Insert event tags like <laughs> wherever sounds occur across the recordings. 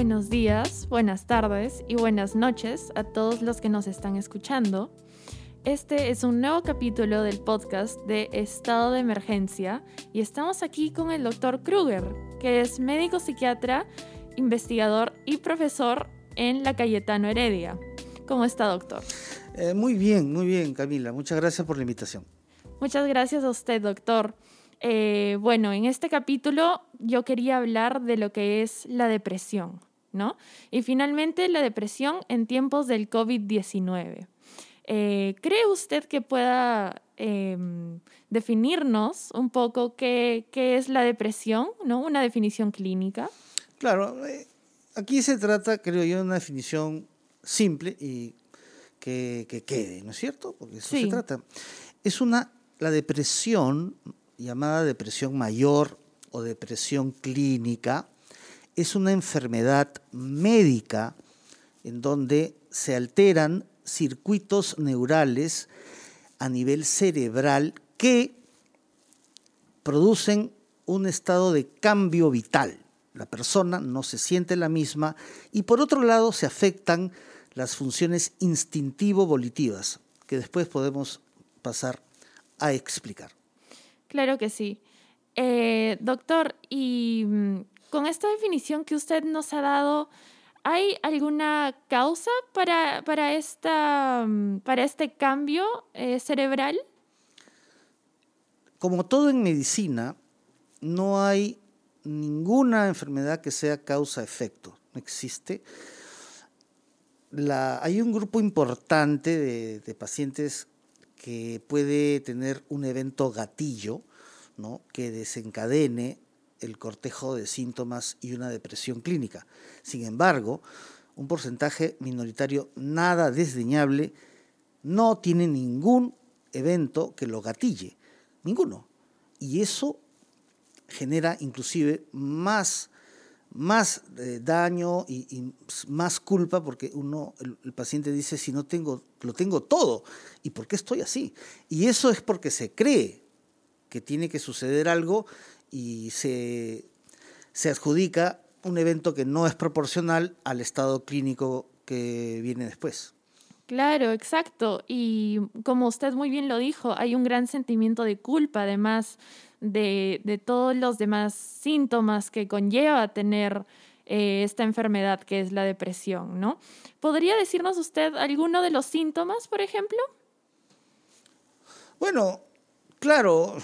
buenos días, buenas tardes y buenas noches a todos los que nos están escuchando. Este es un nuevo capítulo del podcast de Estado de Emergencia y estamos aquí con el doctor Kruger, que es médico psiquiatra, investigador y profesor en la Cayetano Heredia. ¿Cómo está, doctor? Eh, muy bien, muy bien, Camila. Muchas gracias por la invitación. Muchas gracias a usted, doctor. Eh, bueno, en este capítulo yo quería hablar de lo que es la depresión, ¿no? Y finalmente la depresión en tiempos del COVID-19. Eh, ¿Cree usted que pueda em, definirnos un poco qué, es la depresión, ¿no? Una definición clínica. Claro, eh, aquí se trata, creo yo, de una definición simple y que, quede, ¿no es cierto? Porque eso se trata. Es una, la depresión llamada depresión mayor o depresión clínica, es una enfermedad médica en donde se alteran circuitos neurales a nivel cerebral que producen un estado de cambio vital. La persona no se siente la misma y por otro lado se afectan las funciones instintivo-volitivas, que después podemos pasar a explicar. Claro que sí. Eh, doctor, y mm, con esta definición que usted nos ha dado, ¿hay alguna causa para, para, esta, mm, para este cambio eh, cerebral? Como todo en medicina, no hay ninguna enfermedad que sea causa-efecto. No existe. Hay un grupo importante de, de pacientes que puede tener un evento gatillo ¿no? que desencadene el cortejo de síntomas y una depresión clínica. Sin embargo, un porcentaje minoritario nada desdeñable no tiene ningún evento que lo gatille, ninguno. Y eso genera inclusive más más eh, daño y, más culpa porque uno, el, paciente dice, si no tengo, lo tengo todo, ¿y por qué estoy así? Y eso es porque se cree que tiene que suceder algo y se, se adjudica un evento que no es proporcional al estado clínico que viene después. Claro, exacto. Y como usted muy bien lo dijo, hay un gran sentimiento de culpa, además de, todos los demás síntomas que conlleva tener eh, esta enfermedad que es la depresión, ¿no? ¿Podría decirnos usted alguno de los síntomas, por ejemplo? Bueno, claro,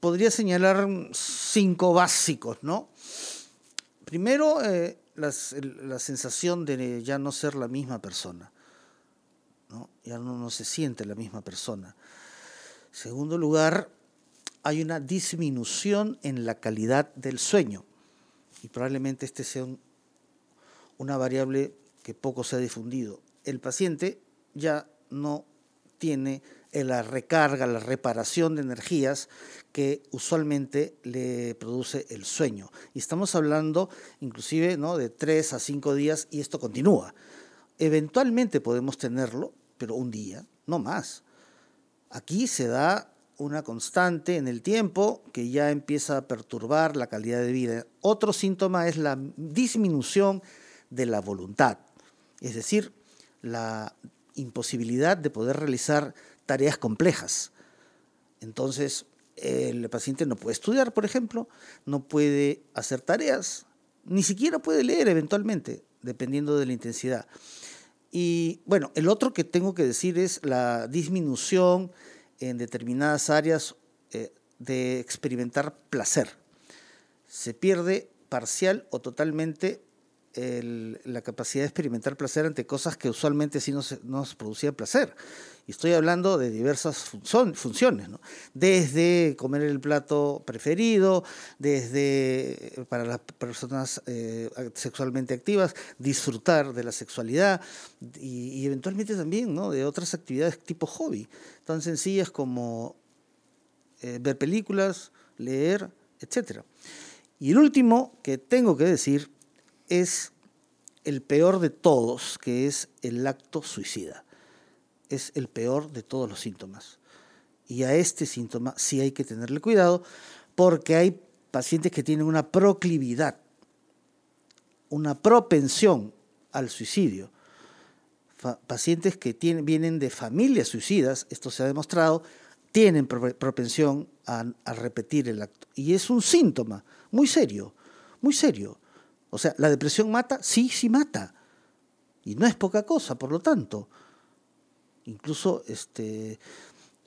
podría señalar cinco básicos, ¿no? Primero, eh, la sensación de ya no ser la misma persona, ¿no? Ya no, no se siente la misma persona. Segundo lugar, hay una disminución en la calidad del sueño. Y probablemente este sea una variable que poco se ha difundido. El paciente ya no tiene la recarga, la reparación de energías que usualmente le produce el sueño. Y estamos hablando inclusive de tres a cinco días y esto continúa. Eventualmente podemos tenerlo, pero un día, no más. Aquí se da una constante en el tiempo que ya empieza a perturbar la calidad de vida. Otro síntoma es la disminución de la voluntad, es decir, la imposibilidad de poder realizar tareas complejas. Entonces, el paciente no puede estudiar, por ejemplo, no puede hacer tareas, ni siquiera puede leer eventualmente, dependiendo de la intensidad. Y bueno, el otro que tengo que decir es la disminución en determinadas áreas eh, de experimentar placer. Se pierde parcial o totalmente la capacidad de experimentar placer ante cosas que usualmente sí nos, nos producían placer. Y estoy hablando de diversas funciones, ¿no? desde comer el plato preferido, desde, para las personas eh, sexualmente activas, disfrutar de la sexualidad y, y eventualmente también ¿no? de otras actividades tipo hobby tan sencillas como eh, ver películas, leer, etc. Y el último que tengo que decir es el peor de todos, que es el acto suicida. Es el peor de todos los síntomas. Y a este síntoma sí hay que tenerle cuidado porque hay pacientes que tienen una proclividad una propensión al suicidio. pacientes que vienen de familias suicidas, esto se ha demostrado, tienen propensión a repetir el acto. Y es un síntoma muy serio, muy serio. O sea, ¿la depresión mata? Sí, sí mata. Y no es poca cosa, por lo tanto. Incluso este,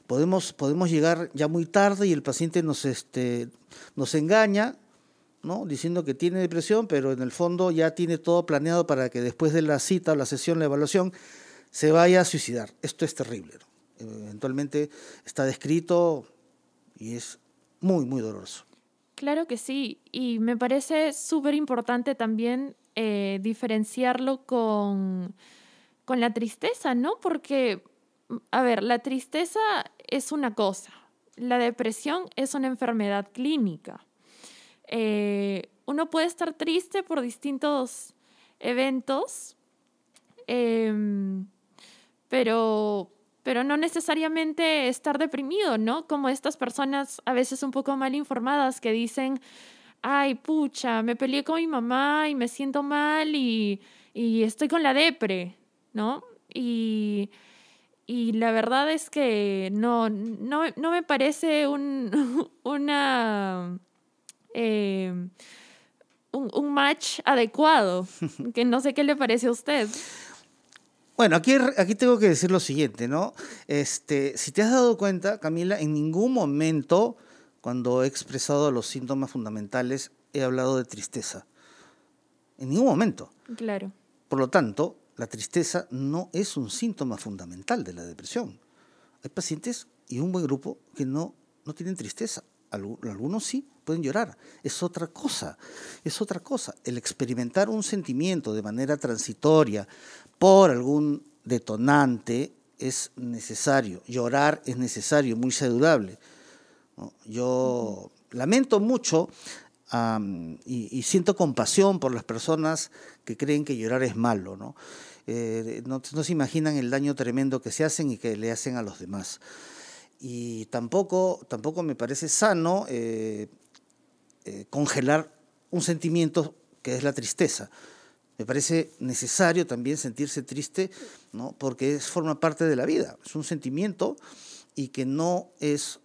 podemos, podemos llegar ya muy tarde y el paciente nos, este, nos engaña, ¿no? diciendo que tiene depresión, pero en el fondo ya tiene todo planeado para que después de la cita o la sesión, la evaluación, se vaya a suicidar. Esto es terrible. Eventualmente está descrito y es muy, muy doloroso. Claro que sí, y me parece súper importante también eh, diferenciarlo con, con la tristeza, ¿no? Porque, a ver, la tristeza es una cosa, la depresión es una enfermedad clínica. Eh, uno puede estar triste por distintos eventos, em, pero pero no necesariamente estar deprimido, ¿no? Como estas personas a veces un poco mal informadas que dicen, ay, pucha, me peleé con mi mamá y me siento mal y, estoy con la depre, ¿no? Y, la verdad es que no, no, me parece un, <laughs> una, eh, un, un match adecuado, <laughs> que no sé qué le parece a usted. Bueno, aquí, aquí tengo que decir lo siguiente, ¿no? Este, si te has dado cuenta, Camila, en ningún momento, cuando he expresado los síntomas fundamentales, he hablado de tristeza. En ningún momento. Claro. Por lo tanto, la tristeza no es un síntoma fundamental de la depresión. Hay pacientes y un buen grupo que no, no tienen tristeza. Algunos sí pueden llorar. Es otra cosa. Es otra cosa. El experimentar un sentimiento de manera transitoria, por algún detonante es necesario, llorar es necesario, muy saludable. Yo lamento mucho y, siento compasión por las personas que creen que llorar es malo. ¿no? Eh, no, se imaginan el daño tremendo que se hacen y que le hacen a los demás. Y tampoco, tampoco me parece sano eh, eh, congelar un sentimiento que es la tristeza. Me parece necesario también sentirse triste, ¿no? porque es, forma parte de la vida, es un sentimiento y que no es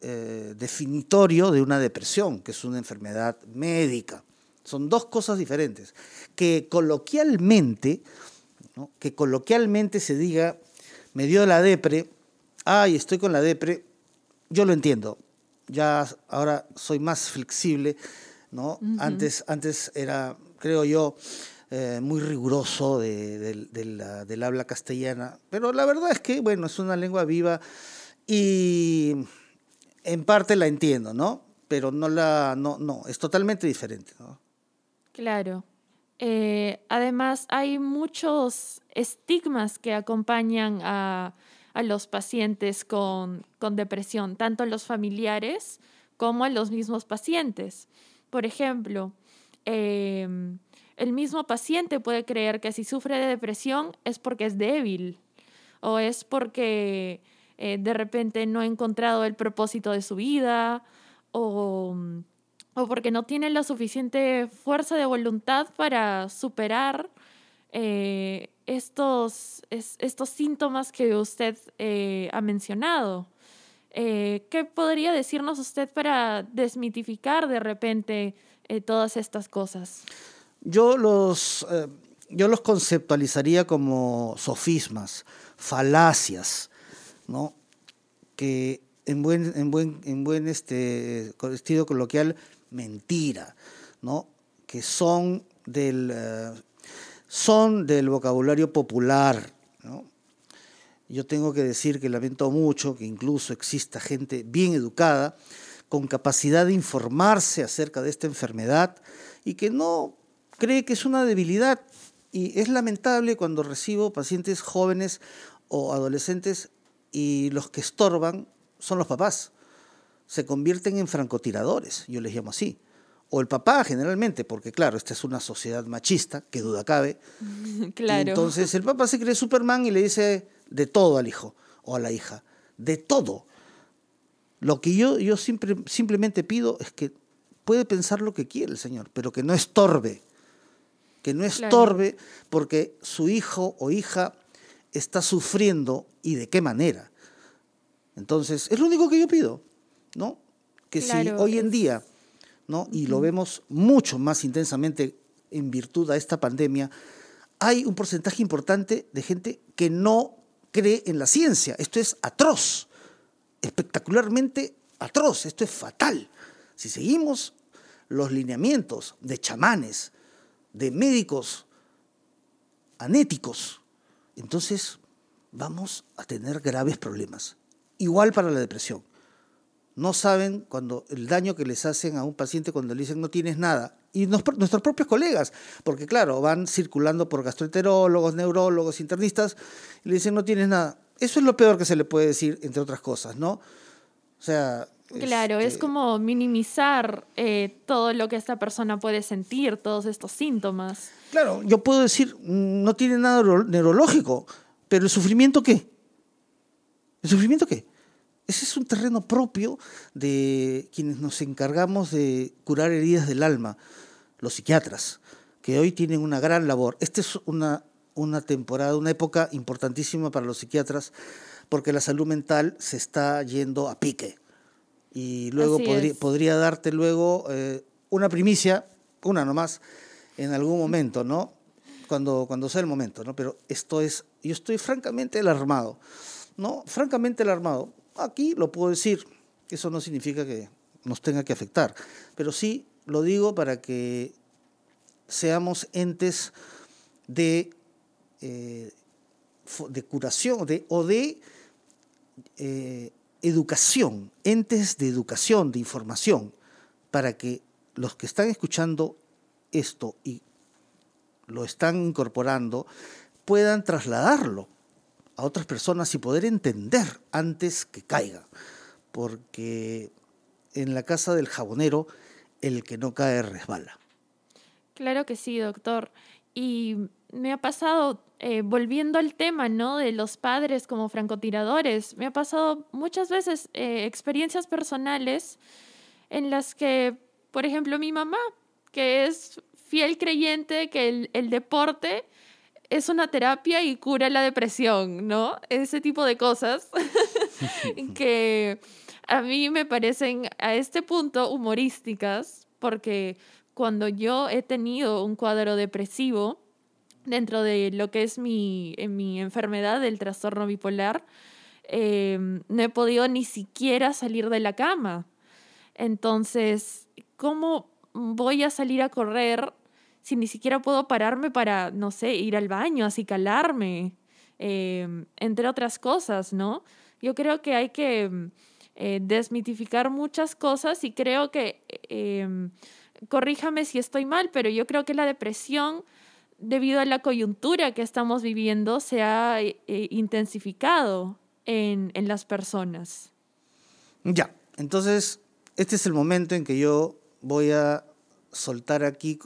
eh, definitorio de una depresión, que es una enfermedad médica. Son dos cosas diferentes. Que coloquialmente, que coloquialmente se diga, me dio la depre, ay, estoy con la depre, yo lo entiendo. Ya ahora soy más flexible, ¿no? antes, antes era, creo yo, eh, muy riguroso de, del habla castellana, pero la verdad es que, bueno, es una lengua viva y en parte la entiendo, ¿no? Pero no la, no, no, es totalmente diferente, ¿no? Claro. Eh, además, hay muchos estigmas que acompañan a, a los pacientes con, con, depresión, tanto los familiares como a los mismos pacientes. Por ejemplo, eh, el mismo paciente puede creer que si sufre de depresión es porque es débil o es porque eh, de repente no ha encontrado el propósito de su vida o, porque no tiene la suficiente fuerza de voluntad para superar eh, estos, estos síntomas que usted eh, ha mencionado. ¿Qué podría decirnos usted para desmitificar de repente todas estas cosas? Yo los, eh, yo los conceptualizaría como sofismas, falacias, ¿no? que en buen, en buen, en buen este, estilo coloquial, mentira, ¿no? que son del, eh, son del vocabulario popular. Yo tengo que decir que lamento mucho que incluso exista gente bien educada, con capacidad de informarse acerca de esta enfermedad y que no cree que es una debilidad y es lamentable cuando recibo pacientes jóvenes o adolescentes y los que estorban son los papás. Se convierten en francotiradores, yo les llamo así. O el papá generalmente, porque claro, esta es una sociedad machista, que duda cabe. <laughs> Claro. entonces el papá se cree Superman y le dice de todo al hijo o a la hija, de todo. Lo que yo, yo simplemente pido es que puede pensar lo que quiere el Señor, pero que no estorbe que no estorbe porque su hijo o hija está sufriendo y de qué manera. Entonces, es lo único que yo pido, ¿no? Que si hoy en día, ¿no? Y lo vemos mucho más intensamente en virtud a esta pandemia, hay un porcentaje importante de gente que no cree en la ciencia. Esto es atroz, espectacularmente atroz, esto es fatal. Si seguimos los lineamientos de chamanes, de médicos anéticos, entonces vamos a tener graves problemas. Igual para la depresión. No saben cuando el daño que les hacen a un paciente cuando le dicen no tienes nada. Y nuestros propios colegas, porque claro, van circulando por gastroenterólogos, neurólogos, internistas, y le dicen no tienes nada. Eso es lo peor que se le puede decir, entre otras cosas, ¿no? O sea, Claro, es este como minimizar eh, todo lo que esta persona puede sentir, todos estos síntomas. Claro, yo puedo decir, no tiene nada neurológico, pero ¿el sufrimiento qué? ¿El sufrimiento qué? Ese es un terreno propio de quienes nos encargamos de curar heridas del alma, los psiquiatras, que hoy tienen una gran labor. Esta es una, una temporada, una época importantísima para los psiquiatras, porque la salud mental se está yendo a pique y luego podría, darte luego eh, una primicia, una nomás, en algún momento, ¿no? Cuando, cuando sea el momento, ¿no? Pero esto es, yo estoy francamente alarmado, ¿no? Francamente alarmado. Aquí lo puedo decir, eso no significa que nos tenga que afectar, pero sí lo digo para que seamos entes de, eh, de curación o de eh, educación, entes de educación, de información, para que los que están escuchando esto y lo están incorporando puedan trasladarlo a otras personas y poder entender antes que caiga. Porque en la casa del jabonero el que no cae resbala. Claro que sí, doctor. Y me ha pasado, eh, volviendo al tema, ¿no? De los padres como francotiradores, me ha pasado muchas veces eh, experiencias personales en las que, por ejemplo, mi mamá, que es fiel creyente que el, el deporte es una terapia y cura la depresión, ¿no? Ese tipo de cosas <laughs> <laughs> que a mí me parecen a este punto humorísticas, porque cuando yo he tenido un cuadro depresivo, dentro de lo que es mi, mi enfermedad del trastorno bipolar, em, no he podido ni siquiera salir de la cama. Entonces, ¿cómo voy a salir a correr si ni siquiera puedo pararme para, no sé, ir al baño, así calarme, em, entre otras cosas, ¿no? Yo creo que hay que eh, desmitificar muchas cosas y creo que, em, corríjame si estoy mal, pero yo creo que la depresión debido a la coyuntura que estamos viviendo, se ha eh, intensificado en, en las personas. Ya, entonces este es el momento en que yo voy a soltar aquí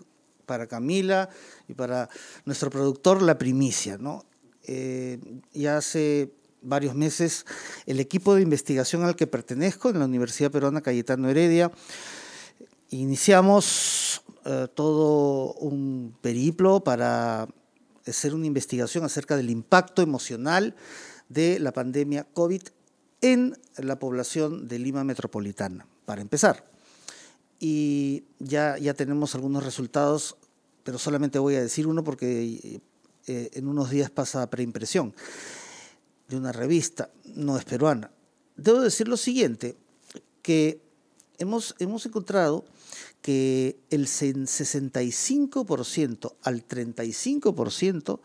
para Camila y para nuestro productor la primicia, ¿no? Eh, ya hace varios meses el equipo de investigación al que pertenezco en la Universidad Peruana Cayetano Heredia iniciamos eh, todo un periplo para hacer una investigación acerca del impacto emocional de la pandemia COVID en la población de Lima Metropolitana, para empezar. Y ya, ya tenemos algunos resultados, pero solamente voy a decir uno porque eh, en unos días pasa preimpresión de una revista, no es peruana. Debo decir lo siguiente, que hemos, hemos encontrado que el 65% al 35%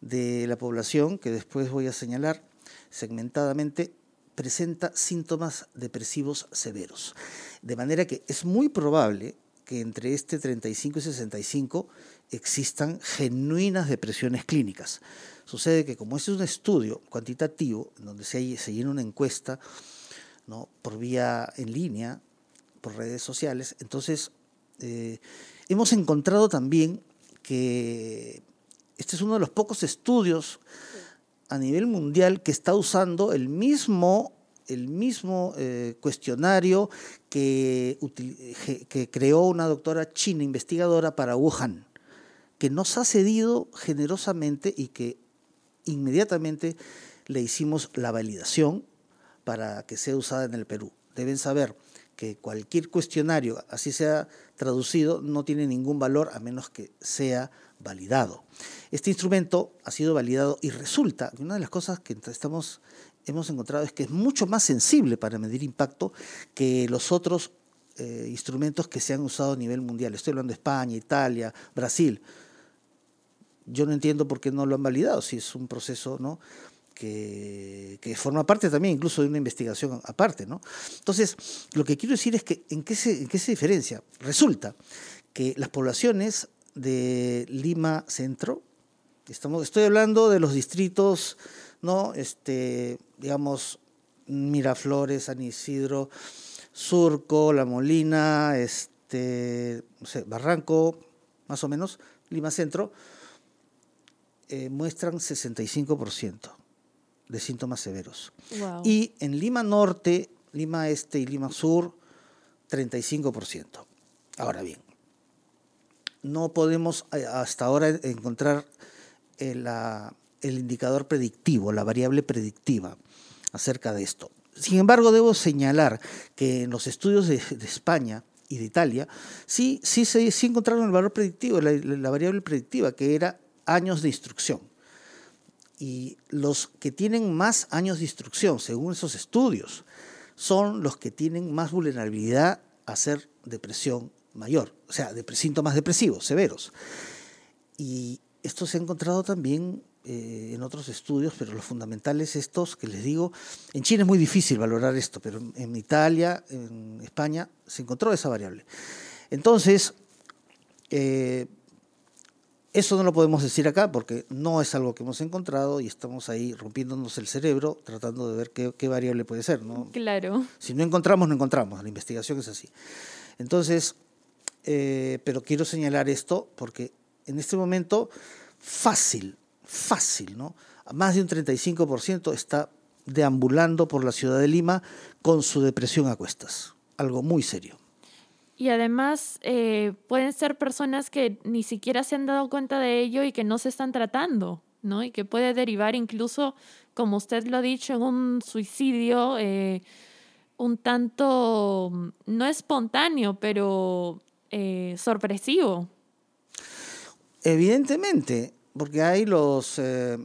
de la población, que después voy a señalar segmentadamente, presenta síntomas depresivos severos. De manera que es muy probable que entre este 35 y 65 existan genuinas depresiones clínicas. Sucede que como este es un estudio cuantitativo, donde se, se llena una encuesta ¿no? por vía en línea, por redes sociales. Entonces, eh, hemos encontrado también que este es uno de los pocos estudios a nivel mundial que está usando el mismo, el mismo eh, cuestionario que, que creó una doctora china investigadora para Wuhan. que nos ha cedido generosamente y que inmediatamente le hicimos la validación para que sea usada en el Perú. Deben saber que cualquier cuestionario, así sea traducido, no tiene ningún valor a menos que sea validado. Este instrumento ha sido validado y resulta que una de las cosas que estamos, hemos encontrado es que es mucho más sensible para medir impacto que los otros eh, instrumentos que se han usado a nivel mundial. Estoy hablando de España, Italia, Brasil. Yo no entiendo por qué no lo han validado, si es un proceso ¿no? Que, forma parte también incluso de una investigación aparte. ¿no? Entonces, lo que quiero decir es que ¿en qué, se, diferencia? Resulta que las poblaciones de Lima Centro, estamos, estoy hablando de los distritos, ¿no? este, digamos, Miraflores, San Isidro, Surco, La Molina, este, Barranco, más o menos, Lima Centro, eh, muestran 65% de síntomas severos. Y en Lima Norte, Lima Este y Lima Sur, 35%. Ahora bien, no podemos eh, hasta ahora encontrar el, el indicador predictivo, la variable predictiva acerca de esto. Sin embargo, debo señalar que en los estudios de, España y de Italia, sí, sí, sí, encontraron el valor predictivo, la, variable predictiva, que era años de instrucción. Y los que tienen más años de instrucción, según esos estudios, son los que tienen más vulnerabilidad a hacer depresión mayor, o sea, síntomas depresivos severos. Y esto se ha encontrado también eh, en otros estudios, pero los fundamentales estos que les digo, en China es muy difícil valorar esto, pero en Italia, en España, se encontró esa variable. Entonces, eh, eso no lo podemos decir acá porque no es algo que hemos encontrado y estamos ahí rompiéndonos el cerebro tratando de ver qué, variable puede ser. ¿no? Claro. Si no encontramos, no encontramos. La investigación es así. Entonces, eh, pero quiero señalar esto porque en este momento fácil, fácil, ¿no? Más de un 35% está deambulando por la ciudad de Lima con su depresión a cuestas. Algo muy serio. Y además eh, pueden ser personas que ni siquiera se han dado cuenta de ello y que no se están tratando, ¿no? Y que puede derivar incluso, como usted lo ha dicho, en un suicidio eh, un tanto, no espontáneo, pero eh, sorpresivo. Evidentemente, porque hay los,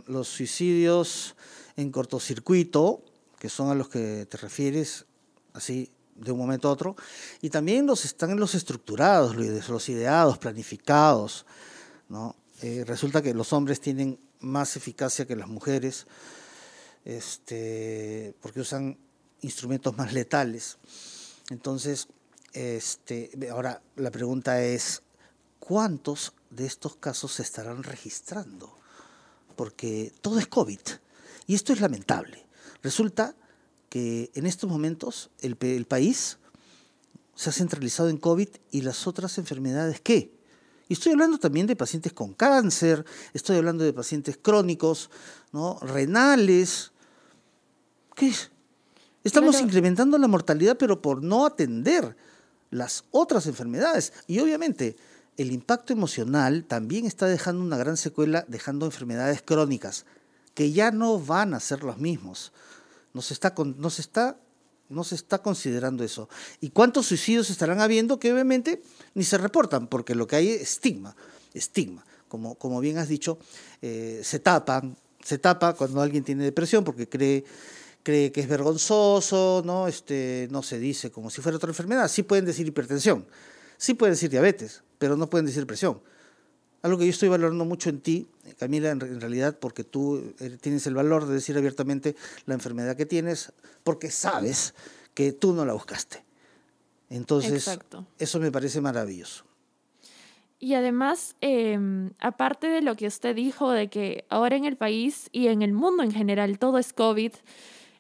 los suicidios en cortocircuito, que son a los que te refieres, así de un momento a otro, y también los están los estructurados, los ideados, planificados. ¿no? Eh, resulta que los hombres tienen más eficacia que las mujeres, este, porque usan instrumentos más letales. Entonces, este, ahora la pregunta es, ¿cuántos de estos casos se estarán registrando? Porque todo es COVID y esto es lamentable. Resulta que en estos momentos el, el país se ha centralizado en COVID y las otras enfermedades, ¿qué? Y estoy hablando también de pacientes con cáncer, estoy hablando de pacientes crónicos, ¿no? renales. ¿Qué? Estamos incrementando la mortalidad, pero por no atender las otras enfermedades. Y obviamente el impacto emocional también está dejando una gran secuela, dejando enfermedades crónicas, que ya no van a ser los mismos. No se está, está, está considerando eso. ¿Y cuántos suicidios estarán habiendo? Que obviamente ni se reportan, porque lo que hay es estigma, estigma. Como, como bien has dicho, eh, se tapan, se tapa cuando alguien tiene depresión porque cree cree que es vergonzoso, ¿no? Este, no se dice como si fuera otra enfermedad. Sí pueden decir hipertensión, sí pueden decir diabetes, pero no pueden decir presión. Algo que yo estoy valorando mucho en ti, Camila, en realidad, porque tú eh, tienes el valor de decir abiertamente la enfermedad que tienes, porque sabes que tú no la buscaste. Entonces, eso me parece maravilloso. Y además, em, aparte de lo que usted dijo, de que ahora en el país y en el mundo en general todo es COVID,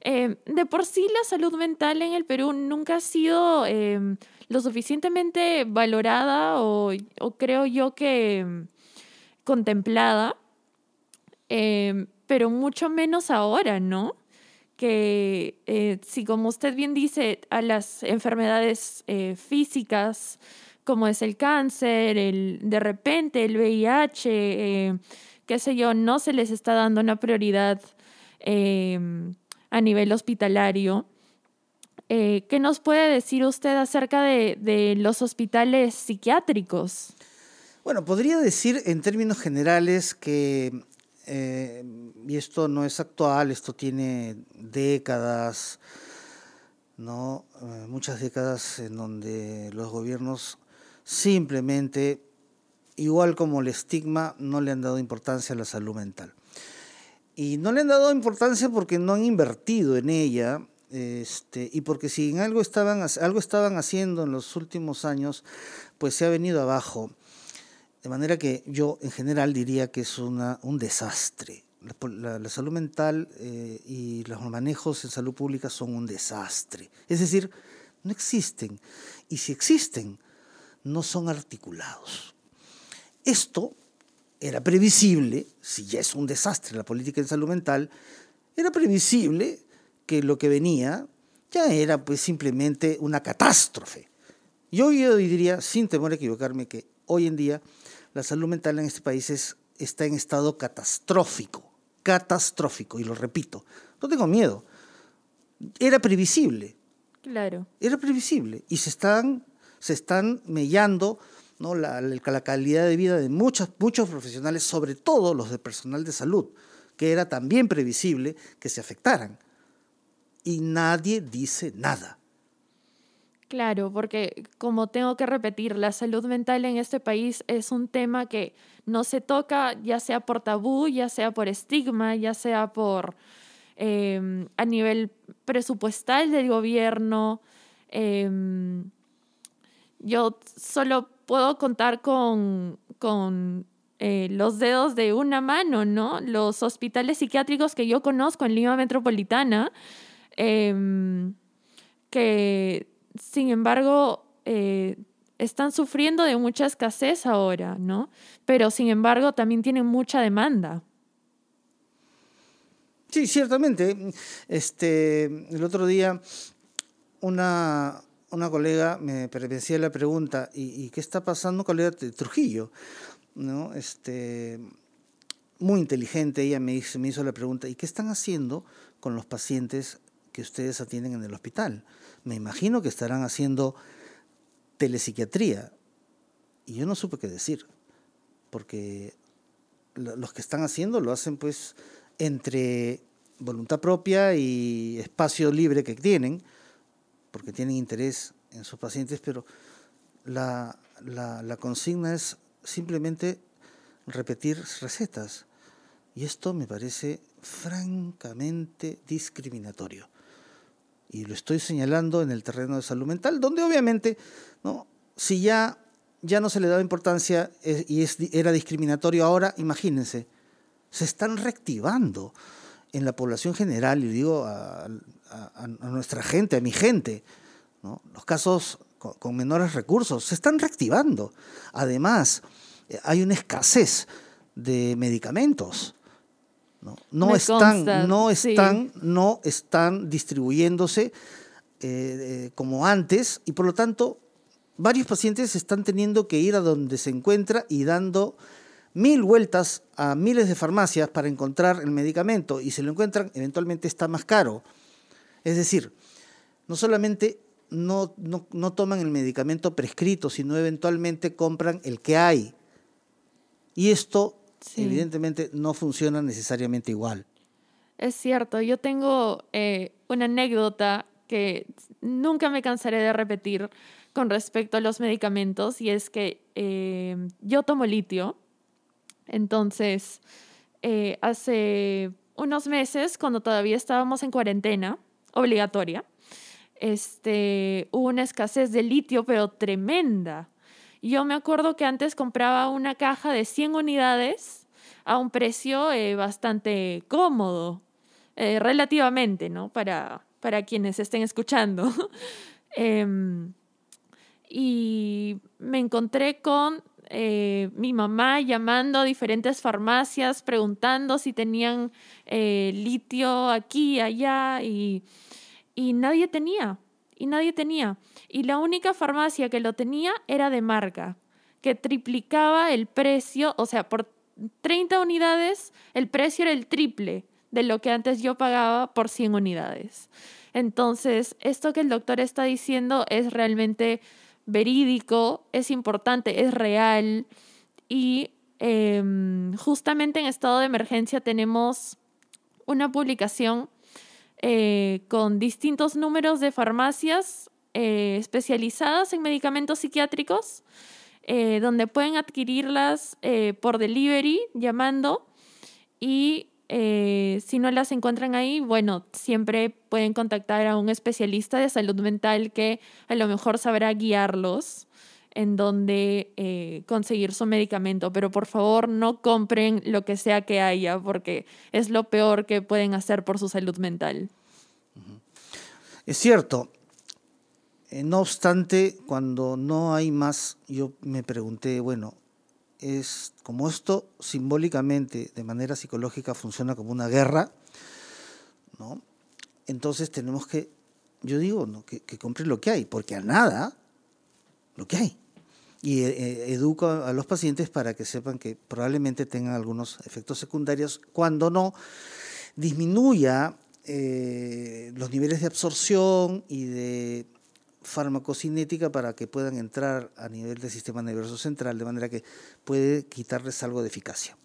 Em, de por sí la salud mental en el Perú nunca ha sido em, lo suficientemente valorada o, creo yo que em, contemplada, pero mucho menos ahora, ¿no? Que eh, si como usted bien dice, a las enfermedades eh, físicas, como es el cáncer, el, de repente el VIH, eh, qué sé yo, no se les está dando una prioridad a nivel hospitalario. Eh, ¿Qué nos puede decir usted acerca de, los hospitales psiquiátricos? Bueno, podría decir en términos generales que, eh, y esto no es actual, esto tiene décadas, ¿no? muchas décadas en donde los gobiernos simplemente, igual como el estigma, no le han dado importancia a la salud mental. Y no le han dado importancia porque no han invertido en ella, este, y porque si en algo estaban, algo estaban haciendo en los últimos años, pues se ha venido abajo. De manera que yo en general diría que es una, un desastre. La, salud mental eh, y los manejos en salud pública son un desastre. Es decir, no existen. Y si existen, no son articulados. Esto era previsible, si ya es un desastre la política en salud mental, era previsible que lo que venía ya era pues simplemente una catástrofe. Yo, yo diría, sin temor a equivocarme, que hoy en día la salud mental en este país está en estado catastrófico, catastrófico, y lo repito, no tengo miedo. Era previsible. Claro. Era previsible. Y se están se están mellando ¿no? la, la, calidad de vida de muchos, muchos profesionales, sobre todo los de personal de salud, que era también previsible que se afectaran. Y nadie dice nada. Claro, porque como tengo que repetir, la salud mental en este país es un tema que no se toca, ya sea por tabú, ya sea por estigma, ya sea por em, a nivel presupuestal del gobierno. Eh, yo solo puedo contar con, con eh, los dedos de una mano, ¿no? Los hospitales psiquiátricos que yo conozco en Lima Metropolitana, em, que sin embargo eh, están sufriendo de mucha escasez ahora, ¿no? Pero sin embargo también tienen mucha demanda. Sí, ciertamente. Este, el otro día una, una colega me, decía la pregunta, ¿y, qué está pasando, colega de Trujillo? ¿No? Este, muy inteligente, ella me hizo, me hizo la pregunta, ¿y qué están haciendo con los pacientes que ustedes atienden en el hospital? Me imagino que estarán haciendo telepsiquiatría. Y yo no supe qué decir, porque los que están haciendo lo hacen pues entre voluntad propia y espacio libre que tienen, porque tienen interés en sus pacientes, pero la, consigna es simplemente repetir recetas. Y esto me parece francamente discriminatorio. Y lo estoy señalando en el terreno de salud mental, donde obviamente, ¿no? si ya, ya no se le daba importancia eh, y era discriminatorio ahora, imagínense, se están reactivando en la población general, y digo a, nuestra gente, a mi gente. Los casos con, menores recursos se están reactivando. Además, eh, hay una escasez de medicamentos. No, están, no, están, no están distribuyéndose eh, eh, como antes y por lo tanto varios pacientes están teniendo que ir a donde se encuentra y dando mil vueltas a miles de farmacias para encontrar el medicamento y si lo encuentran eventualmente está más caro. Es decir, no solamente no, no, toman el medicamento prescrito, sino eventualmente compran el que hay. Y esto evidentemente no funciona necesariamente igual. Es cierto, yo tengo eh, una anécdota que nunca me cansaré de repetir con respecto a los medicamentos y es que eh, yo tomo litio, entonces eh, hace unos meses, cuando todavía estábamos en cuarentena, obligatoria, este, hubo una escasez de litio, pero tremenda. Yo me acuerdo que antes compraba una caja de 100 unidades a un precio eh, bastante cómodo, eh, relativamente, ¿no? Para, para quienes estén escuchando. <laughs> Em, y me encontré con eh, mi mamá llamando a diferentes farmacias, preguntando si tenían litio aquí, allá, y y nadie tenía. Y nadie tenía. Y la única farmacia que lo tenía era de marca, que triplicaba el precio, o sea, por 30 unidades el precio era el triple de lo que antes yo pagaba por 100 unidades. Entonces, esto que el doctor está diciendo es realmente verídico, es importante, es real y em, justamente en estado de emergencia tenemos una publicación eh, con distintos números de farmacias eh, especializadas en medicamentos psiquiátricos, eh, donde pueden adquirirlas por delivery llamando y si no las encuentran ahí, bueno, siempre pueden contactar a un especialista de salud mental que a lo mejor sabrá guiarlos en dónde eh, conseguir su medicamento, pero por favor no compren lo que sea que haya, porque es lo peor que pueden hacer por su salud mental. Es cierto. Eh, no obstante, cuando no hay más, yo me pregunté, bueno, es como esto simbólicamente, de manera psicológica, funciona como una guerra, ¿no? Entonces tenemos que, yo digo, que, que compren lo que hay, porque a nada, lo que hay y eh, eh, educo a los pacientes para que sepan que probablemente tengan algunos efectos secundarios, cuando no disminuya eh, los niveles de absorción y de farmacocinética para que puedan entrar a nivel del sistema nervioso central, de manera que puede quitarles algo de eficacia.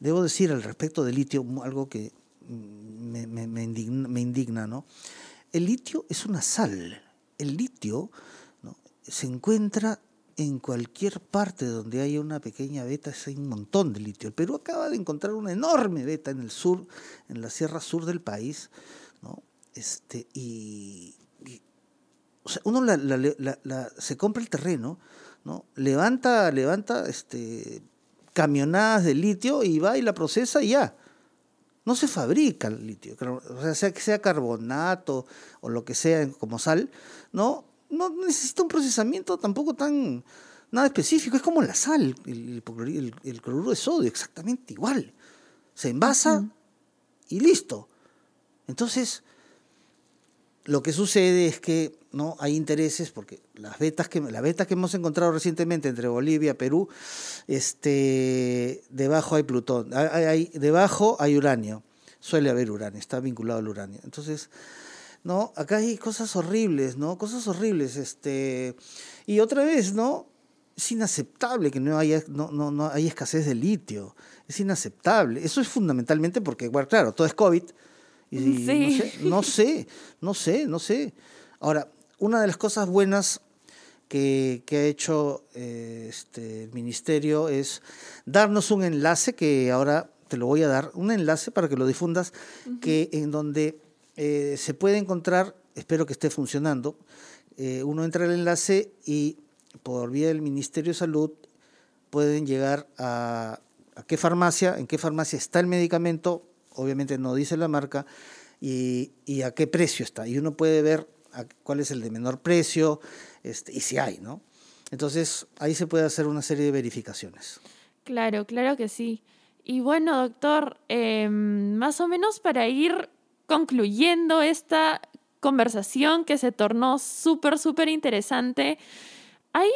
Debo decir al respecto del litio algo que me, me, indigna, me indigna, ¿no? El litio es una sal. El litio. Se encuentra en cualquier parte donde haya una pequeña beta hay un montón de litio. El Perú acaba de encontrar una enorme beta en el sur, en la sierra sur del país, ¿no? Este, y, o sea, uno se compra el terreno, ¿no? Levanta, levanta este, camionadas de litio y va y la procesa y ya. No se fabrica el litio, o sea, sea que sea carbonato o lo que sea como sal, ¿no? No necesita un procesamiento tampoco tan nada específico, es como la sal, el, cloruro de sodio, exactamente igual. Se envasa y listo. Entonces, lo que sucede es que no hay intereses porque las vetas que la beta que hemos encontrado recientemente entre Bolivia Perú este debajo hay plutón hay, debajo hay uranio. Suele haber uranio está vinculado al uranio. Entonces ¿no? Acá hay cosas horribles, ¿no? Cosas horribles, este... Y otra vez, ¿no? Es inaceptable que no haya, no, no, no hay escasez de litio. Es inaceptable. Eso es fundamentalmente porque, bueno, claro, todo es COVID. Y, <laughs> no, sé, no sé, no sé, Ahora, una de las cosas buenas que, que ha hecho eh, este, el ministerio es darnos un enlace que ahora te lo voy a dar, un enlace para que lo difundas, que en donde eh, se puede encontrar, espero que esté funcionando, eh, uno entra al enlace y por vía del Ministerio de Salud pueden llegar a, qué farmacia, en qué farmacia está el medicamento, obviamente no dice la marca, y, a qué precio está. Y uno puede ver cuál es el de menor precio este, y si hay, ¿no? Entonces ahí se puede hacer una serie de verificaciones. Claro, claro que sí. Y bueno, doctor, em, más o menos para ir concluyendo esta conversación que se tornó súper, súper interesante, ¿hay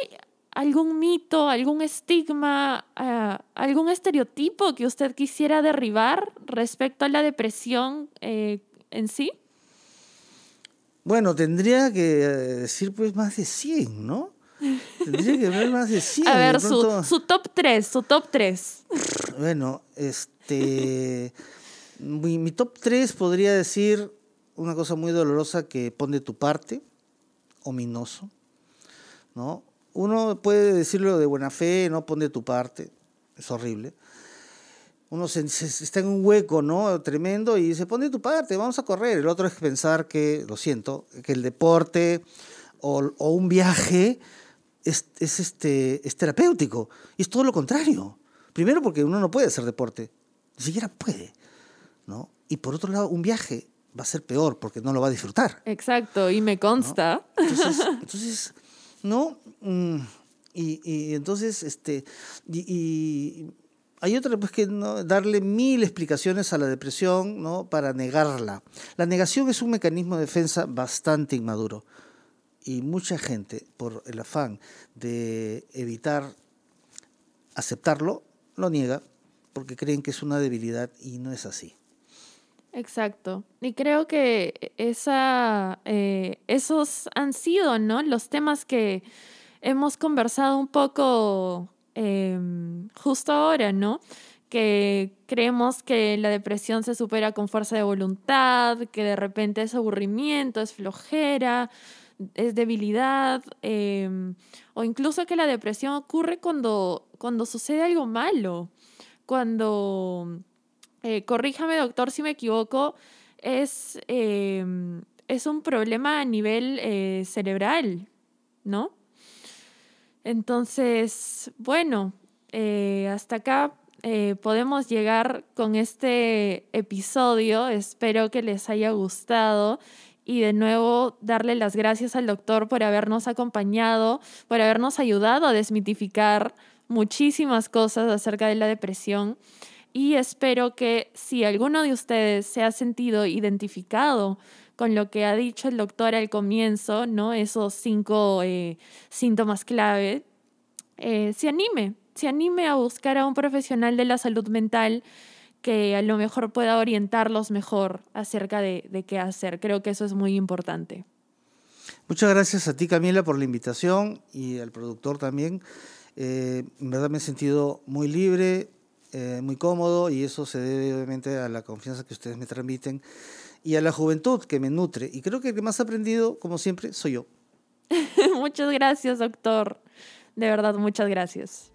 algún mito, algún estigma, eh, algún estereotipo que usted quisiera derribar respecto a la depresión eh, en sí? Bueno, tendría que decir pues más de 100, ¿no? Tendría que ver más de 100. <laughs> A ver, su, su top 3, su top 3. Bueno, este... Mi, top 3 podría decir una cosa muy dolorosa que pone tu parte, ominoso, ¿no? Uno puede decirlo de buena fe, no pone tu parte, es horrible. Uno está en un hueco, ¿no? Tremendo y se pone tu parte, vamos a correr. El otro es pensar que, lo siento, que el deporte o, un viaje es, es, este, es terapéutico. Y es todo lo contrario. Primero porque uno no puede hacer deporte, ni siquiera puede. ¿No? Y por otro lado, un viaje va a ser peor porque no lo va a disfrutar. Exacto, y me consta. Entonces, ¿no? Mm, y, entonces, este, y, hay otra, pues que ¿no? darle mil explicaciones a la depresión, ¿no? Para negarla. La negación es un mecanismo de defensa bastante inmaduro. y mucha gente, por el afán de evitar aceptarlo, lo niega porque creen que es una debilidad y no es así. Exacto. Y creo que esa, eh, esos han sido, ¿no? Los temas que hemos conversado un poco em, justo ahora, ¿no? Que creemos que la depresión se supera con fuerza de voluntad, que de repente es aburrimiento, es flojera, es debilidad, em, o incluso que la depresión ocurre cuando, cuando sucede algo malo, cuando, eh, corríjame doctor si me equivoco, es, em, es un problema a nivel eh, cerebral, ¿no? Entonces, bueno, eh, hasta acá podemos llegar con este episodio. Espero que les haya gustado y de nuevo darle las gracias al doctor por habernos acompañado, por habernos ayudado a desmitificar muchísimas cosas acerca de la depresión y espero que si alguno de ustedes se ha sentido identificado con lo que ha dicho el doctor al comienzo, ¿no? Esos cinco eh, síntomas clave, eh, se anime, se anime a buscar a un profesional de la salud mental que a lo mejor pueda orientarlos mejor acerca de, qué hacer. Creo que eso es muy importante. Muchas gracias a ti, Camila, por la invitación y al productor también. Eh, en verdad me he sentido muy libre, eh, muy cómodo y eso se debe obviamente a la confianza que ustedes me transmiten y a la juventud que me nutre. Y creo que el que más ha aprendido, como siempre, soy yo. <laughs> muchas gracias, doctor. De verdad, muchas gracias.